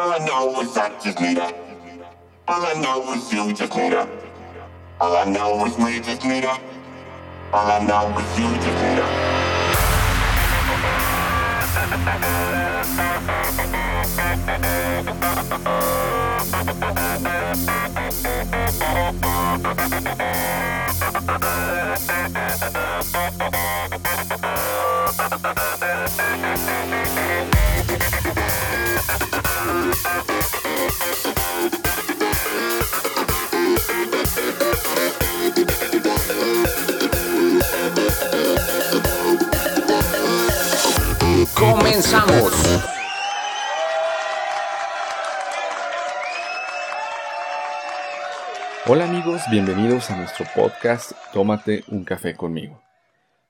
All I know is I just need her. All I know is you just need her. All I know is we just need her. All I know is you just need her. Comenzamos. Hola amigos, bienvenidos a nuestro podcast Tómate un café conmigo.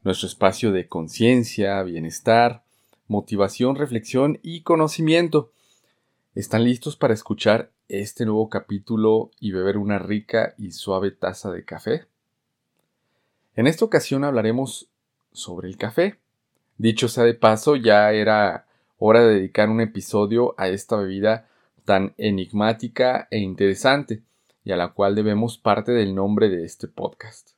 Nuestro espacio de conciencia, bienestar, motivación, reflexión y conocimiento. ¿Están listos para escuchar este nuevo capítulo y beber una rica y suave taza de café? En esta ocasión hablaremos sobre el café. Dicho sea de paso, ya era hora de dedicar un episodio a esta bebida tan enigmática e interesante, y a la cual debemos parte del nombre de este podcast.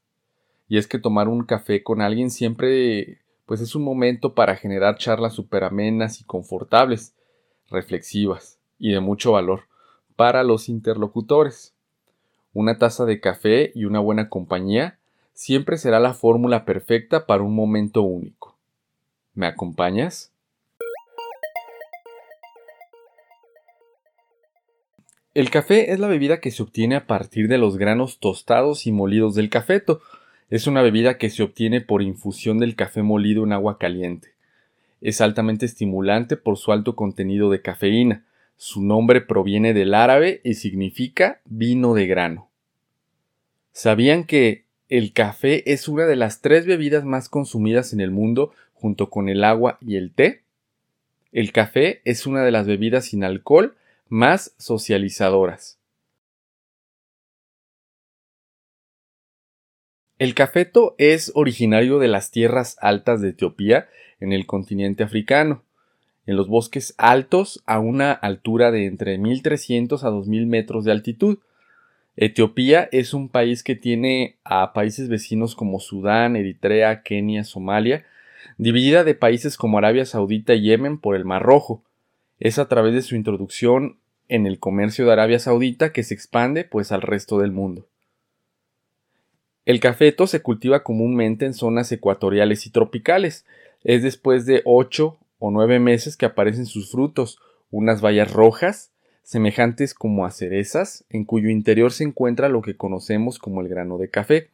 Y es que tomar un café con alguien siempre pues es un momento para generar charlas súper amenas y confortables, reflexivas y de mucho valor para los interlocutores. Una taza de café y una buena compañía siempre será la fórmula perfecta para un momento único. ¿Me acompañas? El café es la bebida que se obtiene a partir de los granos tostados y molidos del cafeto. Es una bebida que se obtiene por infusión del café molido en agua caliente. Es altamente estimulante por su alto contenido de cafeína. Su nombre proviene del árabe y significa vino de grano. ¿Sabían que el café es una de las tres bebidas más consumidas en el mundo junto con el agua y el té. El café es una de las bebidas sin alcohol más socializadoras. El cafeto es originario de las tierras altas de Etiopía en el continente africano, en los bosques altos a una altura de entre 1300 a 2000 metros de altitud. Etiopía es un país que tiene a países vecinos como Sudán, Eritrea, Kenia, Somalia dividida de países como Arabia Saudita y Yemen por el Mar Rojo. Es a través de su introducción en el comercio de Arabia Saudita que se expande pues al resto del mundo. El cafeto se cultiva comúnmente en zonas ecuatoriales y tropicales. Es después de ocho o nueve meses que aparecen sus frutos, unas bayas rojas, semejantes como a cerezas, en cuyo interior se encuentra lo que conocemos como el grano de café.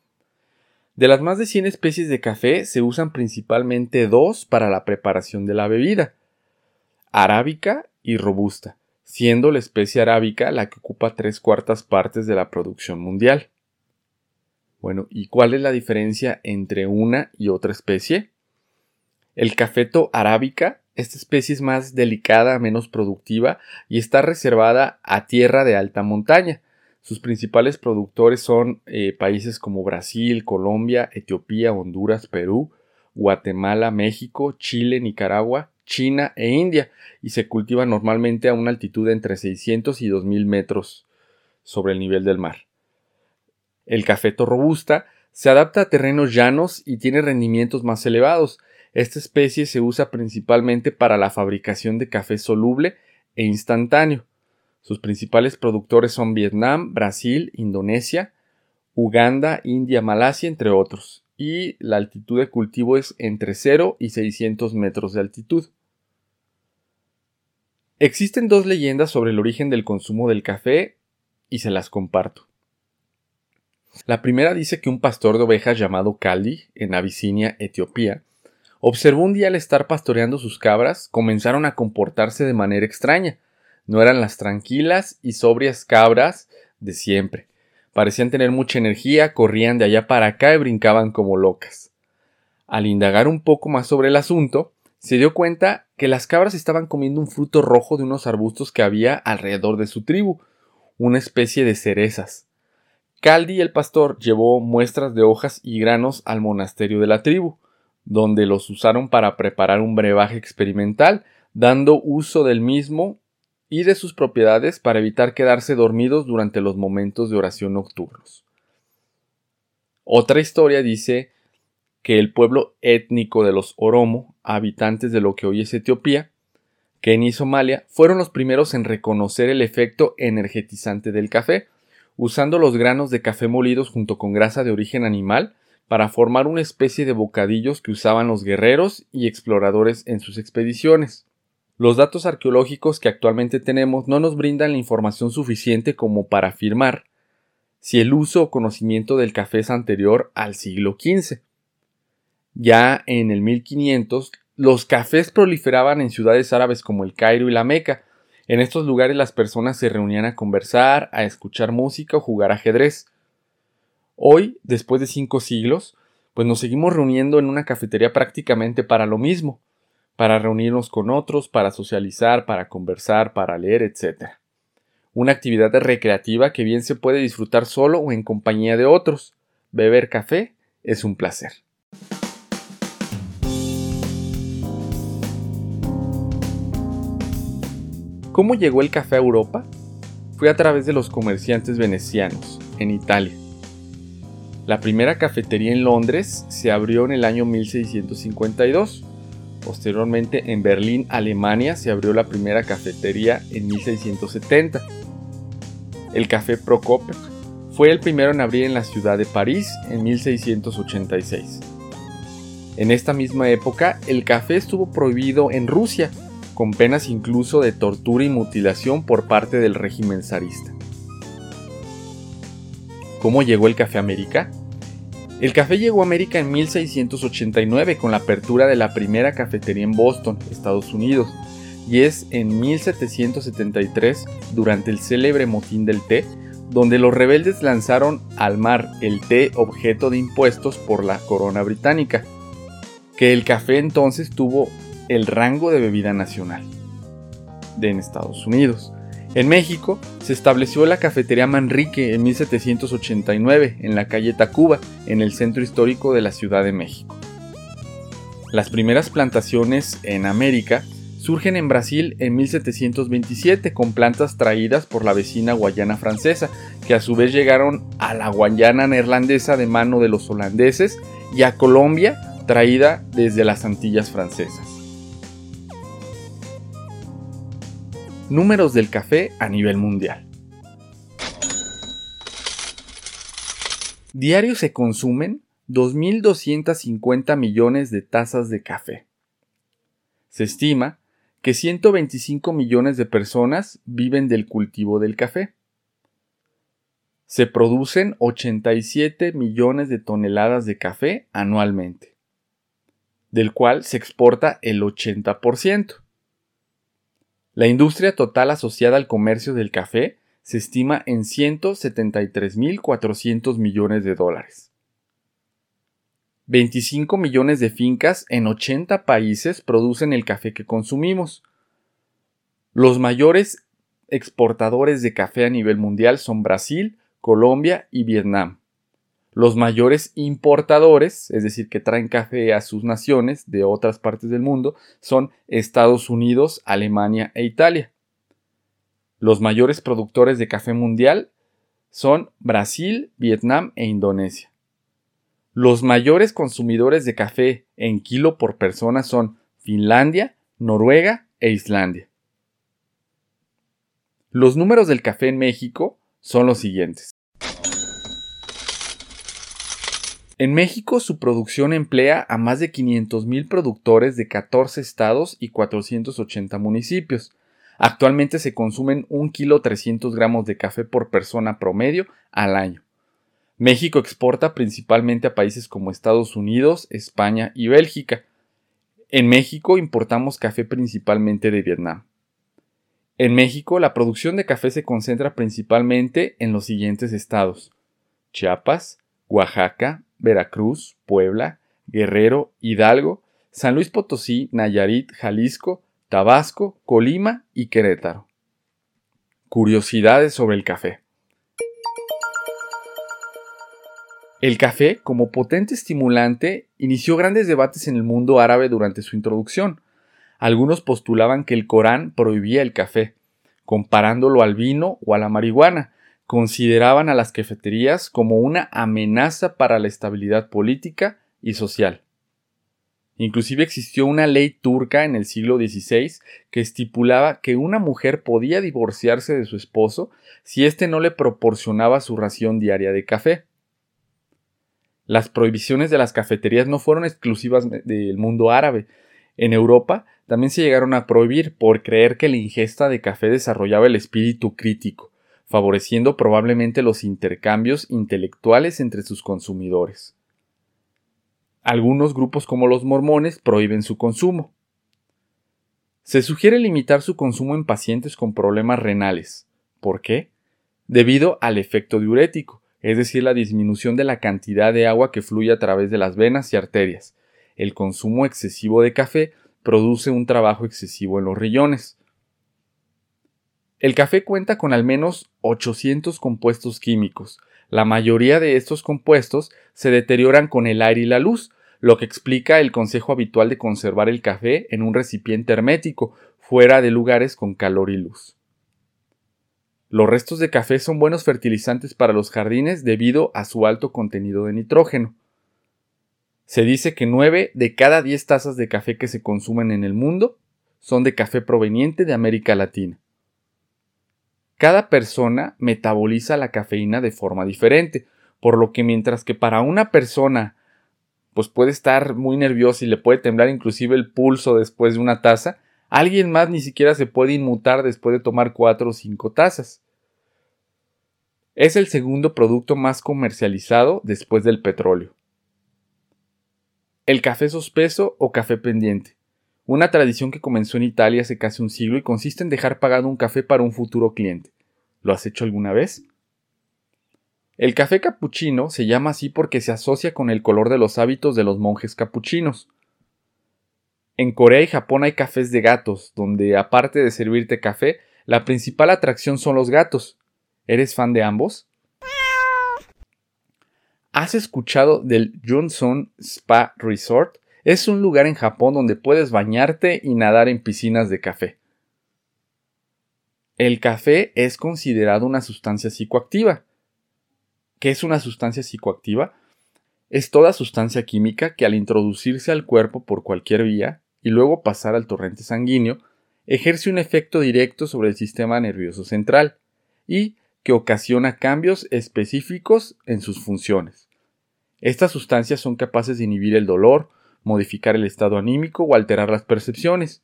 De las más de 100 especies de café se usan principalmente dos para la preparación de la bebida, arábica y robusta, siendo la especie arábica la que ocupa tres cuartas partes de la producción mundial. Bueno, ¿y cuál es la diferencia entre una y otra especie? El cafeto arábica, esta especie es más delicada, menos productiva y está reservada a tierra de alta montaña, sus principales productores son eh, países como Brasil, Colombia, Etiopía, Honduras, Perú, Guatemala, México, Chile, Nicaragua, China e India, y se cultiva normalmente a una altitud de entre 600 y 2000 metros sobre el nivel del mar. El cafeto robusta se adapta a terrenos llanos y tiene rendimientos más elevados. Esta especie se usa principalmente para la fabricación de café soluble e instantáneo. Sus principales productores son Vietnam, Brasil, Indonesia, Uganda, India, Malasia, entre otros, y la altitud de cultivo es entre 0 y 600 metros de altitud. Existen dos leyendas sobre el origen del consumo del café y se las comparto. La primera dice que un pastor de ovejas llamado Kali, en Abisinia, Etiopía, observó un día al estar pastoreando sus cabras comenzaron a comportarse de manera extraña, no eran las tranquilas y sobrias cabras de siempre. Parecían tener mucha energía, corrían de allá para acá y brincaban como locas. Al indagar un poco más sobre el asunto, se dio cuenta que las cabras estaban comiendo un fruto rojo de unos arbustos que había alrededor de su tribu, una especie de cerezas. Caldi el pastor llevó muestras de hojas y granos al monasterio de la tribu, donde los usaron para preparar un brebaje experimental, dando uso del mismo y de sus propiedades para evitar quedarse dormidos durante los momentos de oración nocturnos. Otra historia dice que el pueblo étnico de los Oromo, habitantes de lo que hoy es Etiopía, Kenia y Somalia, fueron los primeros en reconocer el efecto energetizante del café, usando los granos de café molidos junto con grasa de origen animal para formar una especie de bocadillos que usaban los guerreros y exploradores en sus expediciones. Los datos arqueológicos que actualmente tenemos no nos brindan la información suficiente como para afirmar si el uso o conocimiento del café es anterior al siglo XV. Ya en el 1500, los cafés proliferaban en ciudades árabes como el Cairo y la Meca. En estos lugares las personas se reunían a conversar, a escuchar música o jugar ajedrez. Hoy, después de cinco siglos, pues nos seguimos reuniendo en una cafetería prácticamente para lo mismo, para reunirnos con otros, para socializar, para conversar, para leer, etc. Una actividad recreativa que bien se puede disfrutar solo o en compañía de otros. Beber café es un placer. ¿Cómo llegó el café a Europa? Fue a través de los comerciantes venecianos, en Italia. La primera cafetería en Londres se abrió en el año 1652 Posteriormente, en Berlín, Alemania, se abrió la primera cafetería en 1670. El café Procopio fue el primero en abrir en la ciudad de París en 1686. En esta misma época, el café estuvo prohibido en Rusia, con penas incluso de tortura y mutilación por parte del régimen zarista. ¿Cómo llegó el café a América? El café llegó a América en 1689 con la apertura de la primera cafetería en Boston, Estados Unidos, y es en 1773, durante el célebre motín del té, donde los rebeldes lanzaron al mar el té objeto de impuestos por la corona británica, que el café entonces tuvo el rango de bebida nacional en Estados Unidos. En México se estableció la cafetería Manrique en 1789 en la calle Tacuba, en el centro histórico de la Ciudad de México. Las primeras plantaciones en América surgen en Brasil en 1727 con plantas traídas por la vecina Guayana francesa, que a su vez llegaron a la Guayana neerlandesa de mano de los holandeses y a Colombia traída desde las Antillas francesas. Números del café a nivel mundial. Diario se consumen 2.250 millones de tazas de café. Se estima que 125 millones de personas viven del cultivo del café. Se producen 87 millones de toneladas de café anualmente, del cual se exporta el 80%. La industria total asociada al comercio del café se estima en 173.400 millones de dólares. 25 millones de fincas en 80 países producen el café que consumimos. Los mayores exportadores de café a nivel mundial son Brasil, Colombia y Vietnam. Los mayores importadores, es decir, que traen café a sus naciones de otras partes del mundo, son Estados Unidos, Alemania e Italia. Los mayores productores de café mundial son Brasil, Vietnam e Indonesia. Los mayores consumidores de café en kilo por persona son Finlandia, Noruega e Islandia. Los números del café en México son los siguientes. En México su producción emplea a más de 500.000 productores de 14 estados y 480 municipios. Actualmente se consumen 1 kilo 300 gramos de café por persona promedio al año. México exporta principalmente a países como Estados Unidos, España y Bélgica. En México importamos café principalmente de Vietnam. En México la producción de café se concentra principalmente en los siguientes estados: Chiapas, Oaxaca, Veracruz, Puebla, Guerrero, Hidalgo, San Luis Potosí, Nayarit, Jalisco, Tabasco, Colima y Querétaro. Curiosidades sobre el café. El café, como potente estimulante, inició grandes debates en el mundo árabe durante su introducción. Algunos postulaban que el Corán prohibía el café, comparándolo al vino o a la marihuana, consideraban a las cafeterías como una amenaza para la estabilidad política y social. Inclusive existió una ley turca en el siglo XVI que estipulaba que una mujer podía divorciarse de su esposo si éste no le proporcionaba su ración diaria de café. Las prohibiciones de las cafeterías no fueron exclusivas del mundo árabe. En Europa también se llegaron a prohibir por creer que la ingesta de café desarrollaba el espíritu crítico, favoreciendo probablemente los intercambios intelectuales entre sus consumidores. Algunos grupos como los mormones prohíben su consumo. Se sugiere limitar su consumo en pacientes con problemas renales. ¿Por qué? Debido al efecto diurético, es decir, la disminución de la cantidad de agua que fluye a través de las venas y arterias. El consumo excesivo de café produce un trabajo excesivo en los riñones. El café cuenta con al menos 800 compuestos químicos. La mayoría de estos compuestos se deterioran con el aire y la luz, lo que explica el consejo habitual de conservar el café en un recipiente hermético, fuera de lugares con calor y luz. Los restos de café son buenos fertilizantes para los jardines debido a su alto contenido de nitrógeno. Se dice que 9 de cada 10 tazas de café que se consumen en el mundo son de café proveniente de América Latina. Cada persona metaboliza la cafeína de forma diferente, por lo que mientras que para una persona pues puede estar muy nerviosa y le puede temblar inclusive el pulso después de una taza, alguien más ni siquiera se puede inmutar después de tomar cuatro o cinco tazas. Es el segundo producto más comercializado después del petróleo. El café sospeso o café pendiente. Una tradición que comenzó en Italia hace casi un siglo y consiste en dejar pagado un café para un futuro cliente. ¿Lo has hecho alguna vez? El café capuchino se llama así porque se asocia con el color de los hábitos de los monjes capuchinos. En Corea y Japón hay cafés de gatos, donde aparte de servirte café, la principal atracción son los gatos. ¿Eres fan de ambos? ¿Has escuchado del Johnson Spa Resort? Es un lugar en Japón donde puedes bañarte y nadar en piscinas de café. El café es considerado una sustancia psicoactiva. ¿Qué es una sustancia psicoactiva? Es toda sustancia química que al introducirse al cuerpo por cualquier vía y luego pasar al torrente sanguíneo, ejerce un efecto directo sobre el sistema nervioso central y que ocasiona cambios específicos en sus funciones. Estas sustancias son capaces de inhibir el dolor, modificar el estado anímico o alterar las percepciones.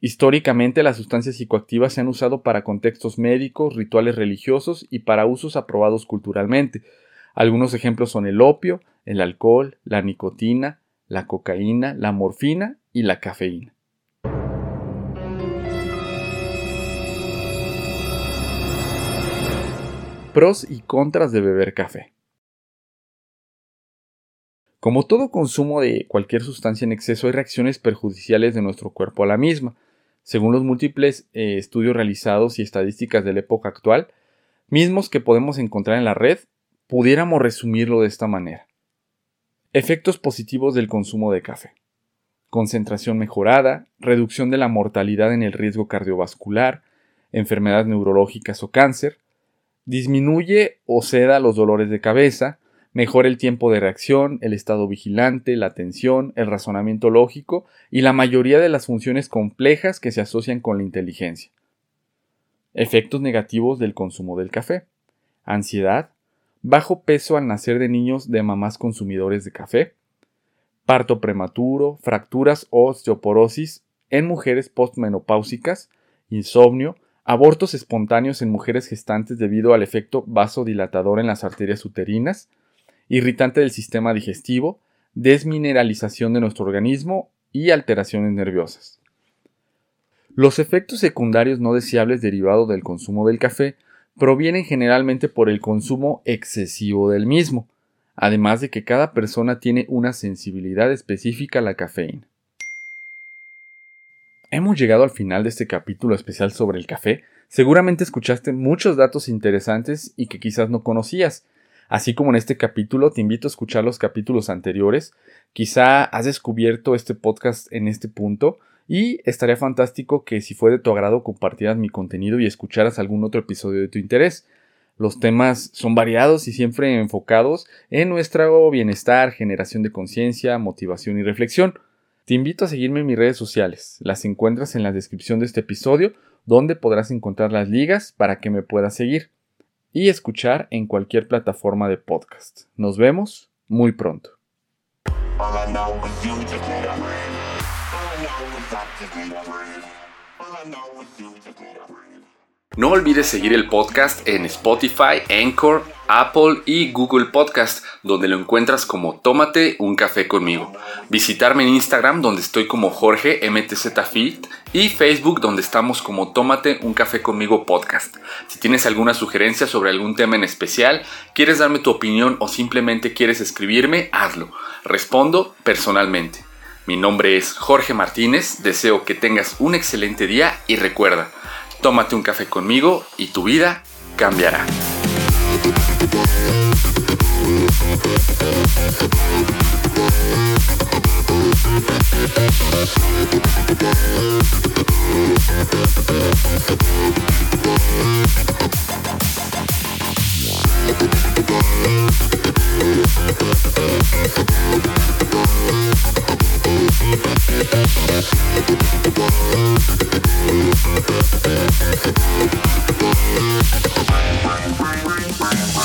Históricamente las sustancias psicoactivas se han usado para contextos médicos, rituales religiosos y para usos aprobados culturalmente. Algunos ejemplos son el opio, el alcohol, la nicotina, la cocaína, la morfina y la cafeína. Pros y contras de beber café. Como todo consumo de cualquier sustancia en exceso, hay reacciones perjudiciales de nuestro cuerpo a la misma. Según los múltiples eh, estudios realizados y estadísticas de la época actual, mismos que podemos encontrar en la red, pudiéramos resumirlo de esta manera. Efectos positivos del consumo de café. Concentración mejorada, reducción de la mortalidad en el riesgo cardiovascular, enfermedades neurológicas o cáncer, disminuye o ceda los dolores de cabeza, mejora el tiempo de reacción, el estado vigilante, la atención, el razonamiento lógico y la mayoría de las funciones complejas que se asocian con la inteligencia. Efectos negativos del consumo del café. Ansiedad, bajo peso al nacer de niños de mamás consumidores de café, parto prematuro, fracturas o osteoporosis en mujeres postmenopáusicas, insomnio, abortos espontáneos en mujeres gestantes debido al efecto vasodilatador en las arterias uterinas, irritante del sistema digestivo, desmineralización de nuestro organismo y alteraciones nerviosas. Los efectos secundarios no deseables derivados del consumo del café provienen generalmente por el consumo excesivo del mismo, además de que cada persona tiene una sensibilidad específica a la cafeína. Hemos llegado al final de este capítulo especial sobre el café. Seguramente escuchaste muchos datos interesantes y que quizás no conocías. Así como en este capítulo, te invito a escuchar los capítulos anteriores. Quizá has descubierto este podcast en este punto Y estaría fantástico que si fue de tu agrado compartieras mi contenido y escucharas algún otro episodio de tu interés. Los temas son variados y siempre enfocados en nuestro bienestar, generación de conciencia, motivación y reflexión. Te invito a seguirme en mis redes sociales. Las encuentras en la descripción de este episodio, donde podrás encontrar las ligas para que me puedas seguir y escuchar en cualquier plataforma de podcast. Nos vemos muy pronto. No olvides seguir el podcast en Spotify, Anchor, Apple y Google Podcast, donde lo encuentras como Tómate un café conmigo. Visitarme en Instagram, donde estoy como Jorge MTZFit, y Facebook, donde estamos como Tómate un café conmigo podcast. Si tienes alguna sugerencia sobre algún tema en especial, quieres darme tu opinión o simplemente quieres escribirme, hazlo. Respondo personalmente. Mi nombre es Jorge Martínez, deseo que tengas un excelente día y recuerda, Tómate un café conmigo y tu vida cambiará. Bye.